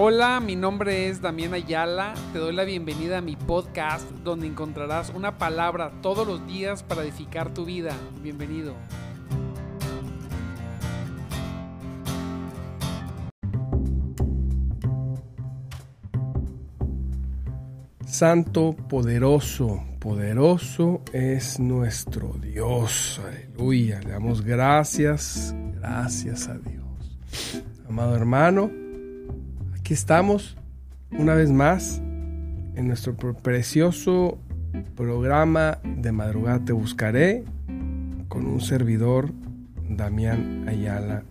Hola, mi nombre es Damián Ayala. Te doy la bienvenida a mi podcast donde encontrarás una palabra todos los días para edificar tu vida. Bienvenido. Santo, poderoso, poderoso es nuestro Dios. Aleluya. Le damos gracias, gracias a Dios. Amado hermano, aquí estamos una vez más en nuestro precioso programa de madrugada Te Buscaré con un servidor, Damián Ayala,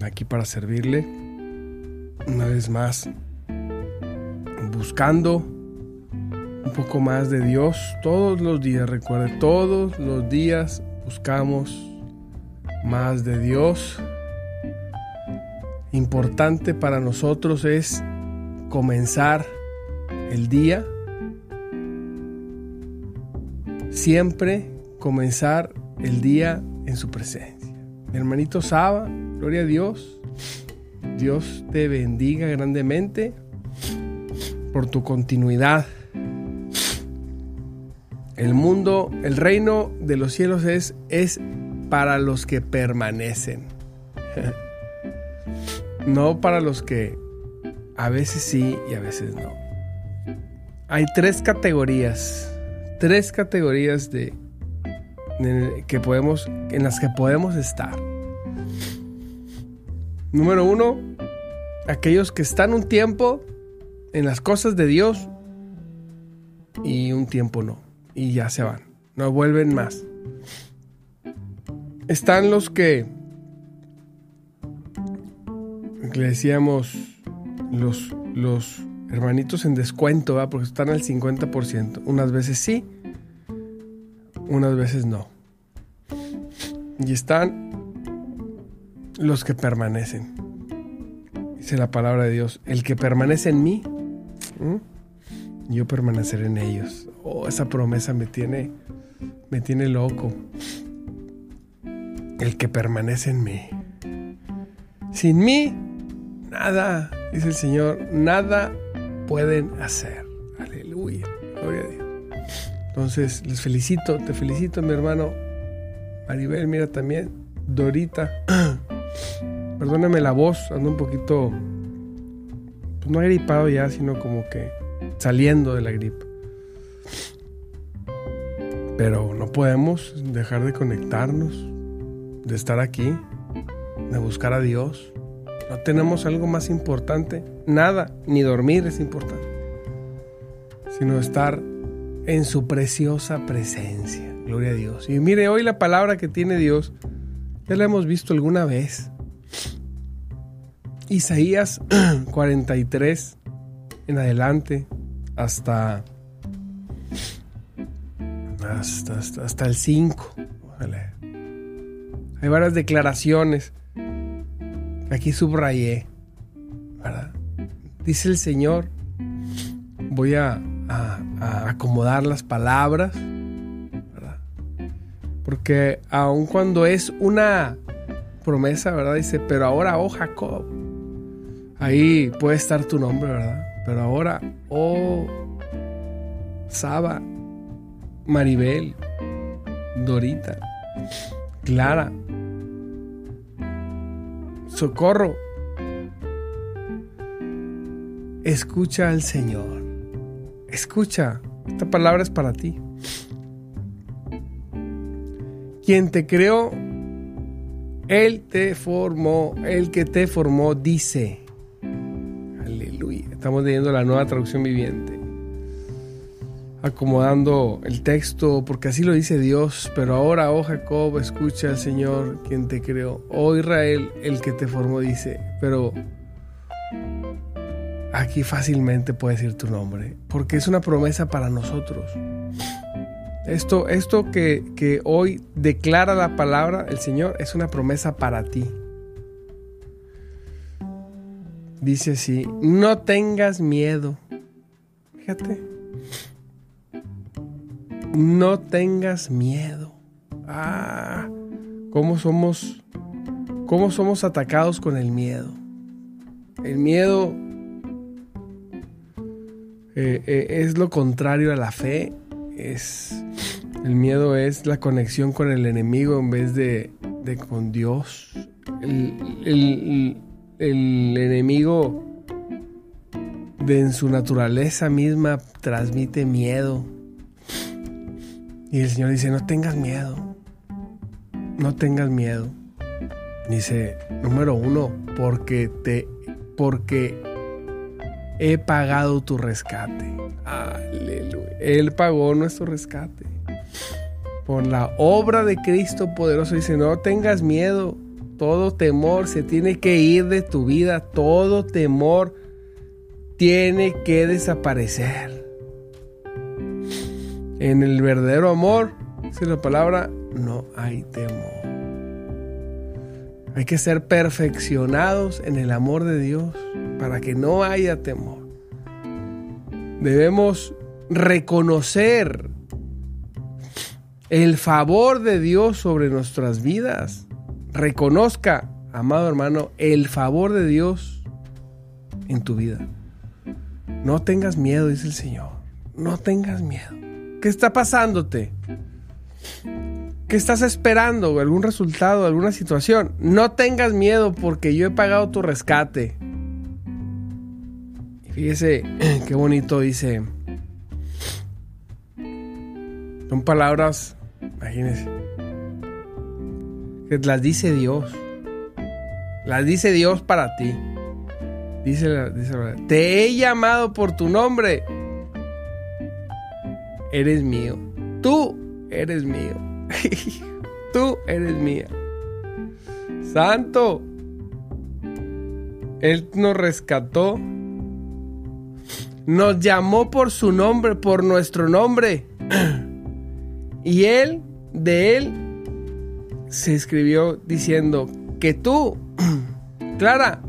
aquí para servirle una vez más buscando un poco más de Dios todos los días. Recuerde, todos los días buscamos más de Dios. Importante para nosotros es comenzar el día. Siempre comenzar el día en su presencia. Hermanito Saba, gloria a Dios. Dios te bendiga grandemente por tu continuidad. El mundo, el reino de los cielos es, es para los que permanecen. no para los que a veces sí y a veces no. Hay tres categorías, tres categorías de, que podemos, en las que podemos estar. Número uno, aquellos que están un tiempo en las cosas de Dios y un tiempo no. Y ya se van. No vuelven más. Están los que, le decíamos, los, los hermanitos en descuento, porque están al 50%. Unas veces sí, unas veces no. Y están los que permanecen. Dice la palabra de Dios, el que permanece en mí, yo permaneceré en ellos. Oh, esa promesa me tiene, me tiene loco. El que permanece en mí. Sin mí, nada, dice el Señor, nada pueden hacer. Aleluya, gloria a Dios. Entonces, les felicito, te felicito, mi hermano Maribel, mira también, Dorita. Perdóname la voz, ando un poquito pues no gripado ya, sino como que saliendo de la gripe. Pero no podemos dejar de conectarnos, de estar aquí, de buscar a Dios. No tenemos algo más importante, nada, ni dormir es importante, sino estar en su preciosa presencia. Gloria a Dios. Y mire, hoy la palabra que tiene Dios, ya la hemos visto alguna vez. Isaías 43 en adelante hasta hasta, hasta, el 5. Hay varias declaraciones aquí subrayé. Dice el Señor, voy a, acomodar las palabras, porque aun cuando es una promesa, ¿verdad? Dice, pero ahora, oh Jacob, Ahí puede estar tu nombre, ¿verdad? Pero ahora, oh, Saba, Maribel, Dorita, Clara, Socorro, escucha al Señor. Escucha, esta palabra es para ti. Quien te creó, Él te formó, el que te formó dice, Estamos leyendo la nueva traducción viviente. Acomodando el texto, porque así lo dice Dios. Pero ahora, oh Jacob, escucha al Señor quien te creó. Oh Israel, el que te formó, dice. Pero aquí fácilmente puedes decir tu nombre, porque es una promesa para nosotros. Esto, esto que, que hoy declara la palabra, el Señor, es una promesa para ti. Dice así, no tengas miedo. Fíjate. No tengas miedo. Ah, cómo somos cómo somos atacados con el miedo. El miedo eh, eh, es lo contrario a la fe. Es, el miedo es la conexión con el enemigo en vez de, con Dios. El, el enemigo de en su naturaleza misma transmite miedo. Y el Señor dice, no tengas miedo. No tengas miedo. Dice, número uno, porque te, porque he pagado tu rescate. Aleluya. Él pagó nuestro rescate. Por la obra de Cristo poderoso dice, no tengas miedo. Todo temor se tiene que ir de tu vida. Todo temor tiene que desaparecer. En el verdadero amor, dice la palabra, no hay temor. Hay que ser perfeccionados en el amor de Dios para que no haya temor. Debemos reconocer el favor de Dios sobre nuestras vidas. Reconozca, amado hermano, el favor de Dios en tu vida. No tengas miedo, dice el Señor. No tengas miedo. ¿Qué está pasándote? ¿Qué estás esperando? ¿Algún resultado? ¿Alguna situación? No tengas miedo porque yo he pagado tu rescate. Fíjese qué bonito dice. Son palabras, imagínese, que las dice Dios. Las dice Dios para ti. Dice dice te he llamado por tu nombre. Eres mío. Tú eres mío. Tú eres mía. Santo. Él nos rescató. Nos llamó por su nombre, por nuestro nombre. Y él, de él, se escribió diciendo que tú, Clara,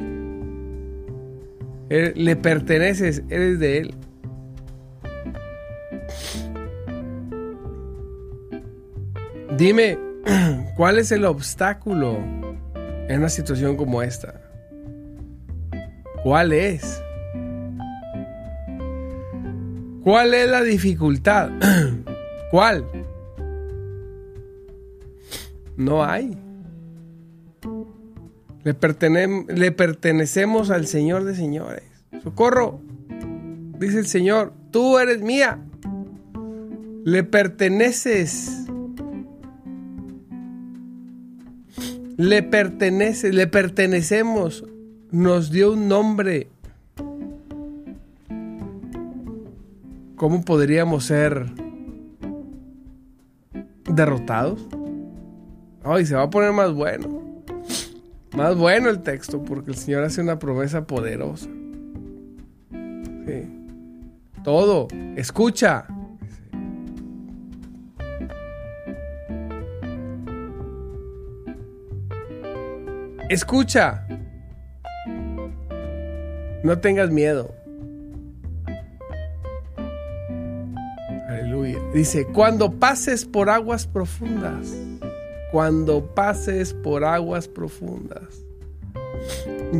er, le perteneces, eres de él. Dime, ¿cuál es el obstáculo en una situación como esta? ¿Cuál es? ¿Cuál es la dificultad? ¿Cuál? No hay. Le, le, pertenecemos al Señor de señores. Socorro, dice el Señor, tú eres mía. Le perteneces Le pertenece, le pertenecemos. Nos dio un nombre. ¿Cómo podríamos ser derrotados? Ay, se va a poner más bueno. Más bueno el texto porque el Señor hace una promesa poderosa. Sí. Todo. Escucha. Escucha. No tengas miedo. Aleluya. Dice, cuando pases por aguas profundas, cuando pases por aguas profundas,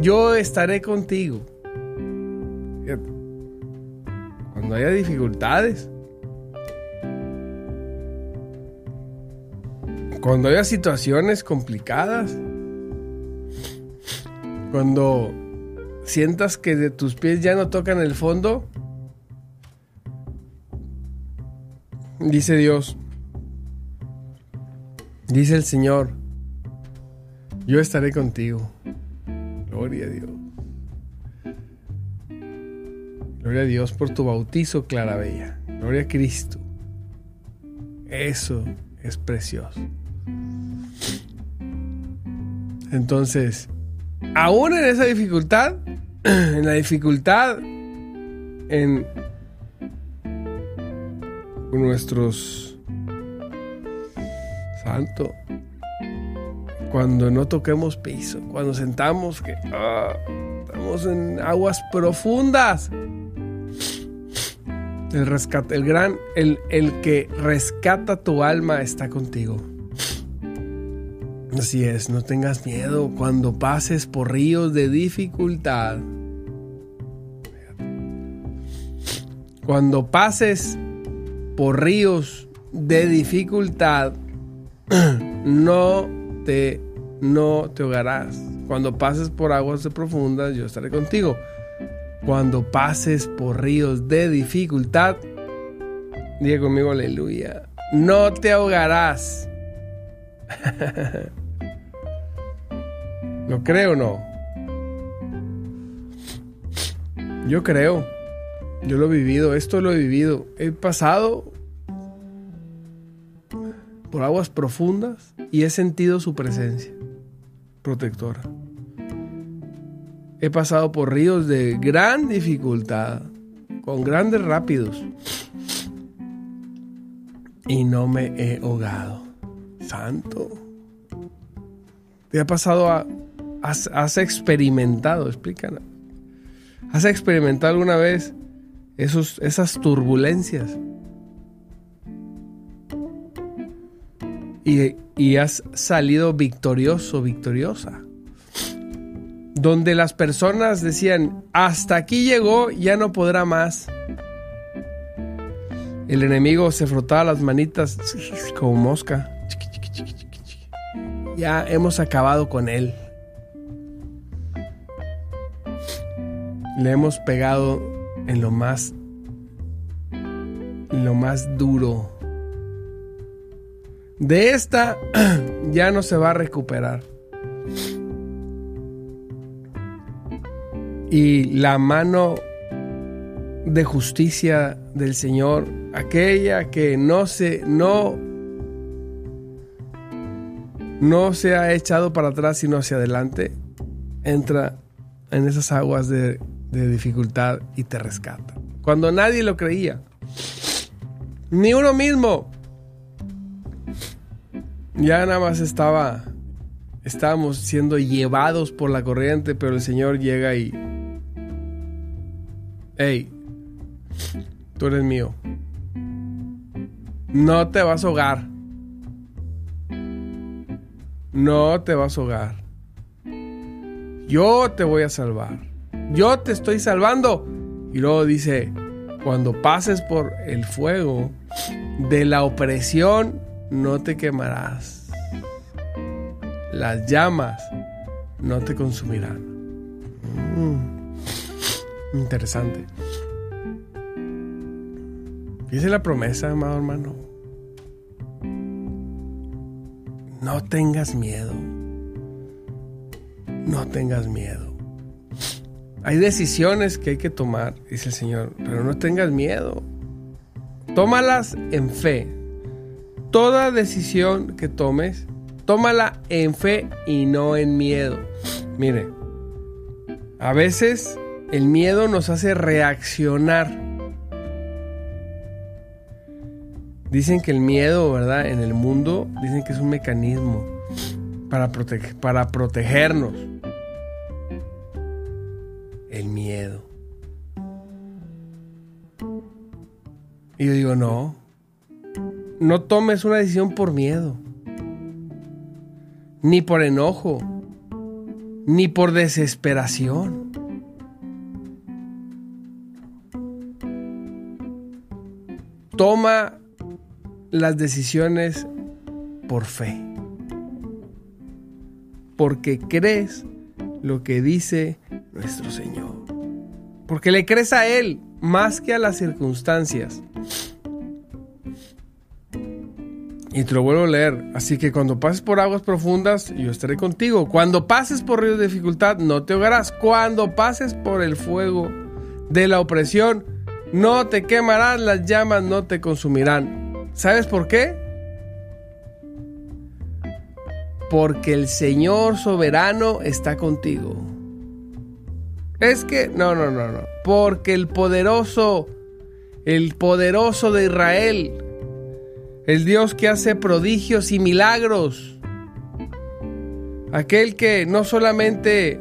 yo estaré contigo. Cuando haya dificultades, cuando haya situaciones complicadas, cuando sientas que de tus pies ya no tocan el fondo, dice Dios, dice el Señor, yo estaré contigo. Gloria a Dios. Gloria a Dios por tu bautizo, Clara Bella. Gloria a Cristo. Eso es precioso. Entonces, aún en esa dificultad, en la dificultad en nuestros santo cuando no toquemos piso cuando sentamos que ah, estamos en aguas profundas el rescate el gran el, el que rescata tu alma está contigo Así es, no tengas miedo cuando pases por ríos de dificultad. Cuando pases por ríos de dificultad, no te, no te ahogarás. Cuando pases por aguas profundas, yo estaré contigo. Cuando pases por ríos de dificultad, diga conmigo aleluya, no te ahogarás. ¿Lo creo o no? Yo creo. Yo lo he vivido, esto lo he vivido. He pasado por aguas profundas y he sentido su presencia protectora. He pasado por ríos de gran dificultad, con grandes rápidos, y no me he ahogado. Santo. ¿Te ha pasado a... Has, experimentado, explícanos. ¿Has experimentado alguna vez esos, esas turbulencias? Y, y has salido victorioso, victoriosa donde las personas decían, hasta aquí llegó, ya no podrá más. El enemigo se frotaba las manitas como mosca. Ya hemos acabado con él. Le hemos pegado en lo más lo más duro. De esta ya no se va a recuperar. y la mano de justicia del Señor, aquella que no se no no se ha echado para atrás sino hacia adelante, entra en esas aguas de, de dificultad y te rescata. Cuando nadie lo creía, ni uno mismo, ya nada más estaba, estábamos siendo llevados por la corriente, pero el Señor llega y hey, tú eres mío. No te vas a ahogar. No te vas a ahogar. Yo te voy a salvar. Yo te estoy salvando. Y luego dice, cuando pases por el fuego de la opresión, no te quemarás. Las llamas no te consumirán. Mm. Interesante. Dice la promesa, amado hermano. No tengas miedo. No tengas miedo. Hay decisiones que hay que tomar, dice el Señor, pero no tengas miedo. Tómalas en fe. Toda decisión que tomes, tómala en fe y no en miedo. Mire, a veces el miedo nos hace reaccionar. Dicen que el miedo, ¿verdad? En el mundo, dicen que es un mecanismo para, para protegernos. El miedo. Y yo digo, no. No tomes una decisión por miedo. Ni por enojo. Ni por desesperación. Toma las decisiones por fe. Porque crees lo que dice nuestro Señor. Porque le crees a Él más que a las circunstancias. Y te lo vuelvo a leer. Así que cuando pases por aguas profundas, yo estaré contigo. Cuando pases por ríos de dificultad, no te ahogarás. Cuando pases por el fuego de la opresión, no te quemarás, las llamas no te consumirán. ¿Sabes por qué? Porque el Señor soberano está contigo. Es que, no, no, no, no. Porque el poderoso, el poderoso de Israel, el Dios que hace prodigios y milagros, aquel que no solamente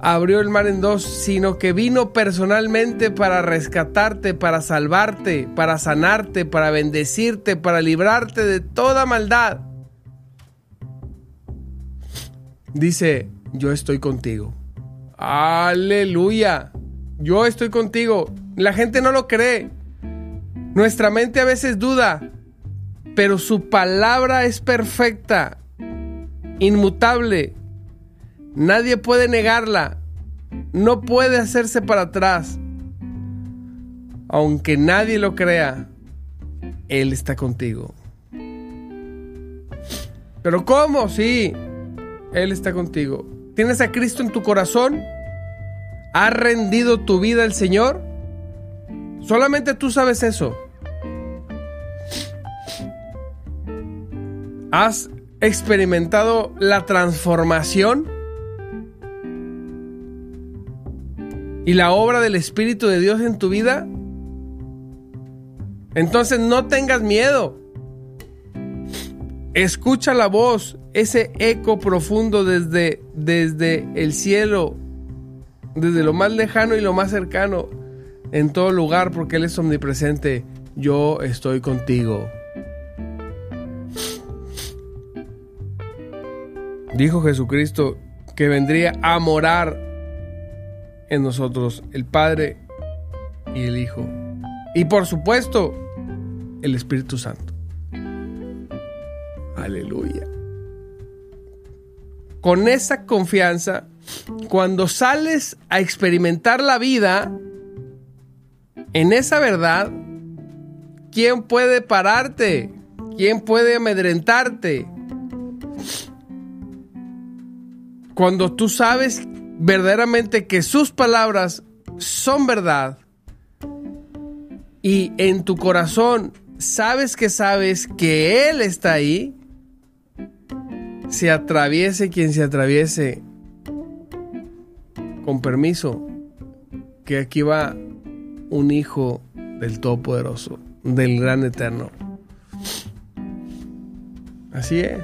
abrió el mar en dos, sino que vino personalmente para rescatarte, para salvarte, para sanarte, para bendecirte, para librarte de toda maldad. Dice, yo estoy contigo. Aleluya. Yo estoy contigo. La gente no lo cree. Nuestra mente a veces duda, pero su palabra es perfecta, inmutable. Nadie puede negarla. No puede hacerse para atrás. Aunque nadie lo crea, Él está contigo. Pero ¿cómo? Sí, Él está contigo. ¿Tienes a Cristo en tu corazón? ¿Has rendido tu vida al Señor? Solamente tú sabes eso. ¿Has experimentado la transformación? ¿Y la obra del Espíritu de Dios en tu vida? Entonces no tengas miedo. Escucha la voz, ese eco profundo desde, desde el cielo, desde lo más lejano y lo más cercano, en todo lugar, porque Él es omnipresente. Yo estoy contigo. Dijo Jesucristo que vendría a morar en nosotros el Padre y el Hijo. Y por supuesto, el Espíritu Santo. Aleluya. Con esa confianza, cuando sales a experimentar la vida en esa verdad, ¿quién puede pararte? ¿Quién puede amedrentarte? Cuando tú sabes verdaderamente que sus palabras son verdad y en tu corazón sabes que sabes que Él está ahí, se atraviese quien se atraviese, con permiso, que aquí va un hijo del Todopoderoso, del Gran Eterno. Así es.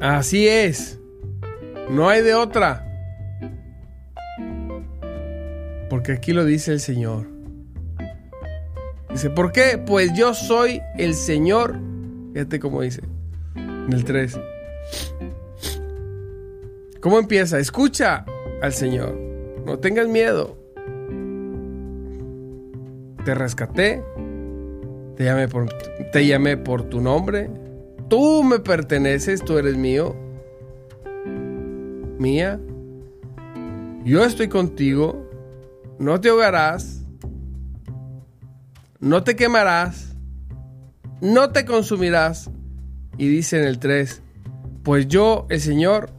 Así es. No hay de otra. Porque aquí lo dice el Señor. Dice, ¿por qué? Pues yo soy el Señor. Fíjate cómo dice. En el 3. ¿Cómo empieza? Escucha al Señor. No tengas miedo. Te rescaté. Te llamé por, te llamé por tu nombre. Tú me perteneces, tú eres mío. Mía. Yo estoy contigo. No te ahogarás no te quemarás, no te consumirás. Y dice en el 3, pues yo, el Señor,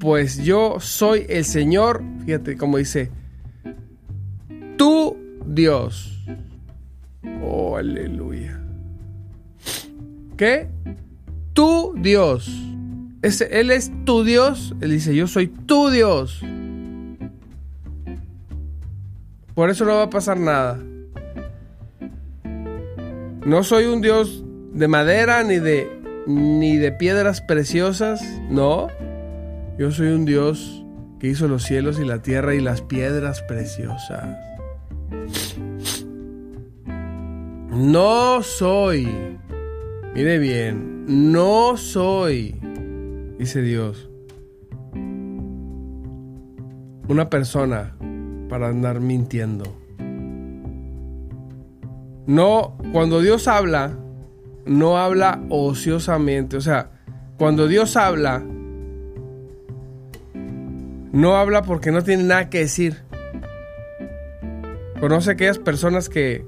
pues yo soy el Señor, fíjate cómo dice, tu Dios. Oh, aleluya. ¿Qué? Tu Dios. Ese, él es tu Dios. Él dice, yo soy tu Dios. Por eso no va a pasar nada. No soy un Dios de madera ni de ni de piedras preciosas, no. Yo soy un Dios que hizo los cielos y la tierra y las piedras preciosas. No soy, mire bien, no soy, dice Dios, una persona para andar mintiendo. No, cuando Dios habla, no habla ociosamente. O sea, cuando Dios habla, no habla porque no tiene nada que decir. Conoce aquellas personas que,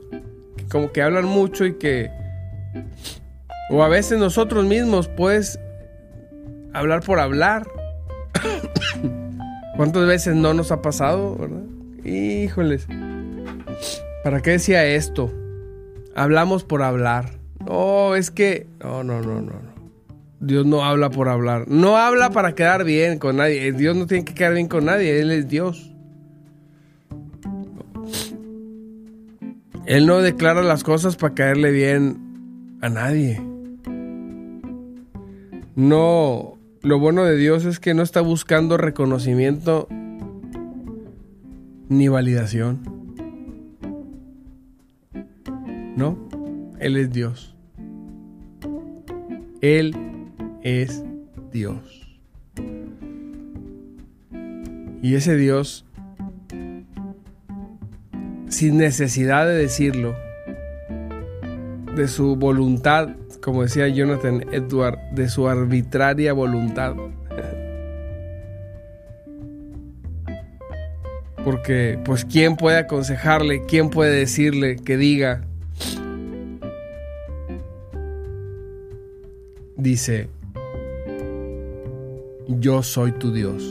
como que hablan mucho y que... O a veces nosotros mismos puedes hablar por hablar. ¿Cuántas veces no nos ha pasado, verdad? Híjoles. ¿Para qué decía esto? Hablamos por hablar. No, es que... No, no, no, no, no. Dios no habla por hablar. No habla para quedar bien con nadie. Dios no tiene que quedar bien con nadie. Él es Dios. Él no declara las cosas para caerle bien a nadie. No, lo bueno de Dios es que no está buscando reconocimiento ni validación. No, Él es Dios. Él es Dios. Y ese Dios sin necesidad de decirlo, de su voluntad, como decía Jonathan Edward, de su arbitraria voluntad. Porque, pues, ¿quién puede aconsejarle? ¿Quién puede decirle que diga? Dice, yo soy tu Dios.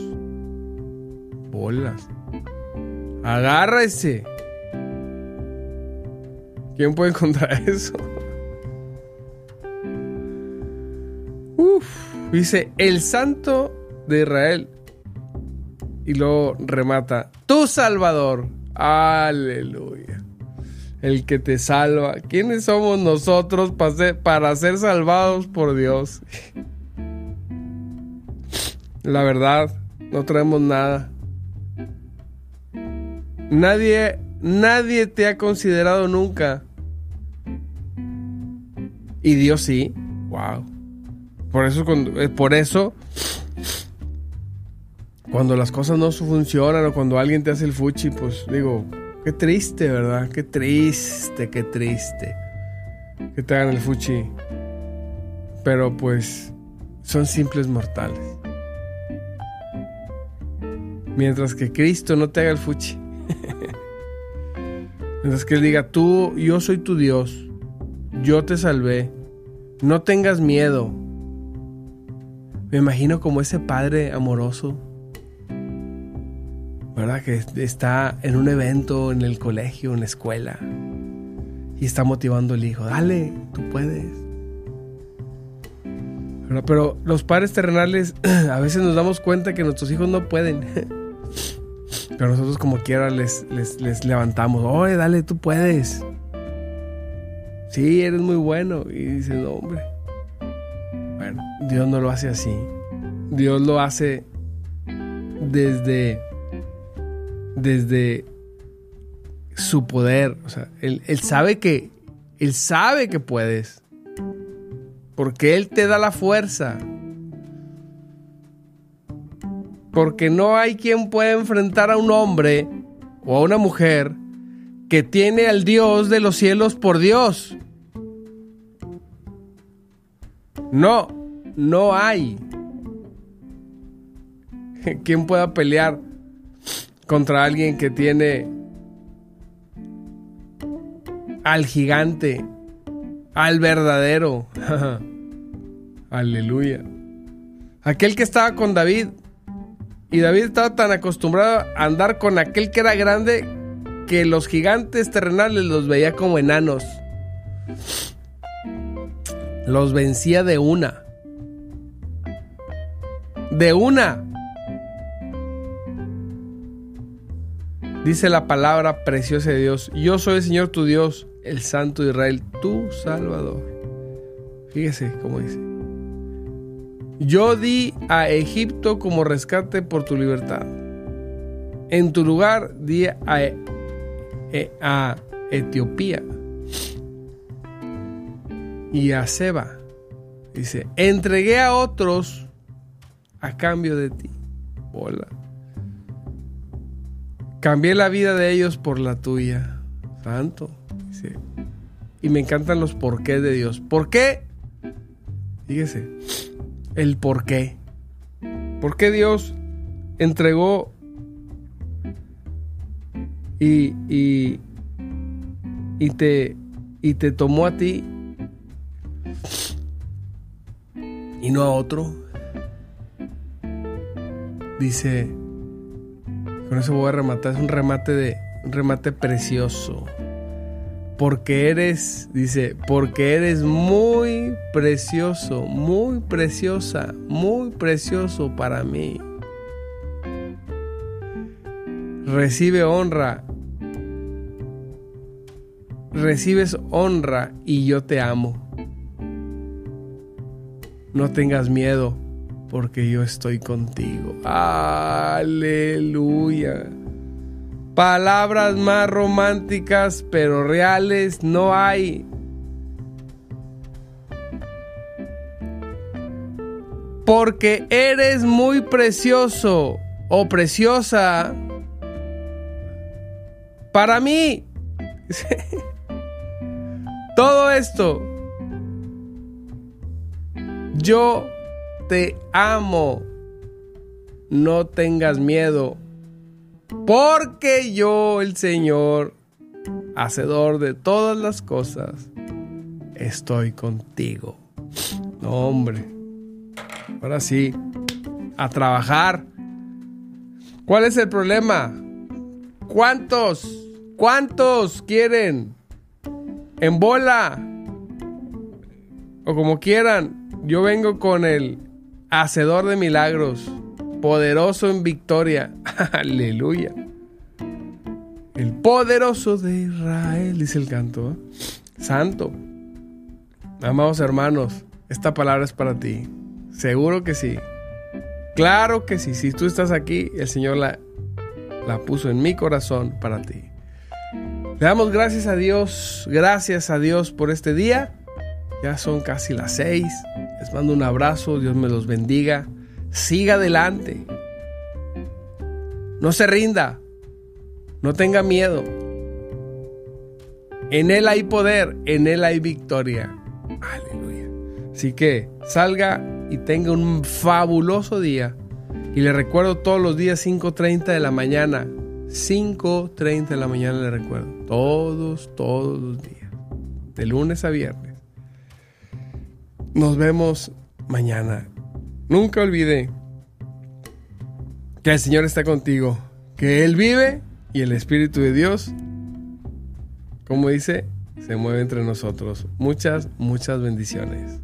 Bolas. Agárrese. ¿Quién puede encontrar eso? Uf, dice el santo de Israel. Y luego remata, tu Salvador. Aleluya. El que te salva. ¿Quiénes somos nosotros para ser, para ser salvados por Dios? La verdad, no traemos nada. Nadie, nadie te ha considerado nunca. Y Dios sí. Wow. Por eso, eh, por eso, cuando las cosas no funcionan o cuando alguien te hace el fuchi, pues digo, qué triste, ¿verdad? Qué triste, qué triste. Que te hagan el fuchi. Pero pues son simples mortales. Mientras que Cristo no te haga el fuchi. Mientras que Él diga, tú, yo soy tu Dios, yo te salvé, no tengas miedo. Me imagino como ese padre amoroso, ¿verdad? Que está en un evento, en el colegio, en la escuela, y está motivando al hijo, dale, tú puedes. Pero los padres terrenales a veces nos damos cuenta que nuestros hijos no pueden. Pero nosotros como quiera les, les, levantamos. Oye, dale, tú puedes. Sí, eres muy bueno. Y dice, no, hombre. Bueno, Dios no lo hace así. Dios lo hace desde, desde su poder. O sea, él, él sabe que, él sabe que puedes. Porque Él te da la fuerza. Porque no hay quien pueda enfrentar a un hombre o a una mujer que tiene al Dios de los cielos por Dios. No, no hay quien pueda pelear contra alguien que tiene al gigante, al verdadero. Aleluya. Aquel que estaba con David y David estaba tan acostumbrado a andar con aquel que era grande que los gigantes terrenales los veía como enanos. Los vencía de una. De una. Dice la palabra preciosa de Dios. Yo soy el Señor tu Dios, el Santo de Israel, tu Salvador. Fíjese cómo dice. Yo di a Egipto como rescate por tu libertad. En tu lugar di a, e, a Etiopía y a Seba. Dice, entregué a otros a cambio de ti. Hola. Cambié la vida de ellos por la tuya. Santo. Y me encantan los porqués de Dios. ¿Por qué? Fíjese el por qué. ¿Por qué Dios entregó y, y, y, te, y te tomó a ti y no a otro? Dice, con eso voy a rematar, es un remate de un remate precioso porque eres, dice, porque eres muy precioso, muy preciosa, muy precioso para mí. Recibe honra, recibes honra y yo te amo. No tengas miedo porque yo estoy contigo. Aleluya. Palabras más románticas pero reales no hay. Porque eres muy precioso o preciosa para mí. Todo esto. Yo te amo. No tengas miedo. Porque yo, el Señor, hacedor de todas las cosas, estoy contigo. No, hombre. Ahora sí, a trabajar. ¿Cuál es el problema? ¿Cuántos? ¿Cuántos quieren? En bola. O como quieran. Yo vengo con el hacedor de milagros. Poderoso en victoria. Aleluya. El poderoso de Israel, dice el canto. ¿eh? Santo. Amados hermanos, esta palabra es para ti. Seguro que sí. Claro que sí. Si tú estás aquí, el Señor la, la puso en mi corazón para ti. Le damos gracias a Dios, gracias a Dios por este día. Ya son casi las seis. Les mando un abrazo, Dios me los bendiga. Siga adelante. No se rinda. No tenga miedo. En Él hay poder, en Él hay victoria. Aleluya. Así que salga y tenga un fabuloso día. Y le recuerdo todos los días 5.30 de la mañana. 5.30 de la mañana le recuerdo. Todos, todos los días. De lunes a viernes. Nos vemos mañana. Nunca olvide que el Señor está contigo. Que Él vive y el Espíritu de Dios, como dice, se mueve entre nosotros. Muchas, muchas bendiciones.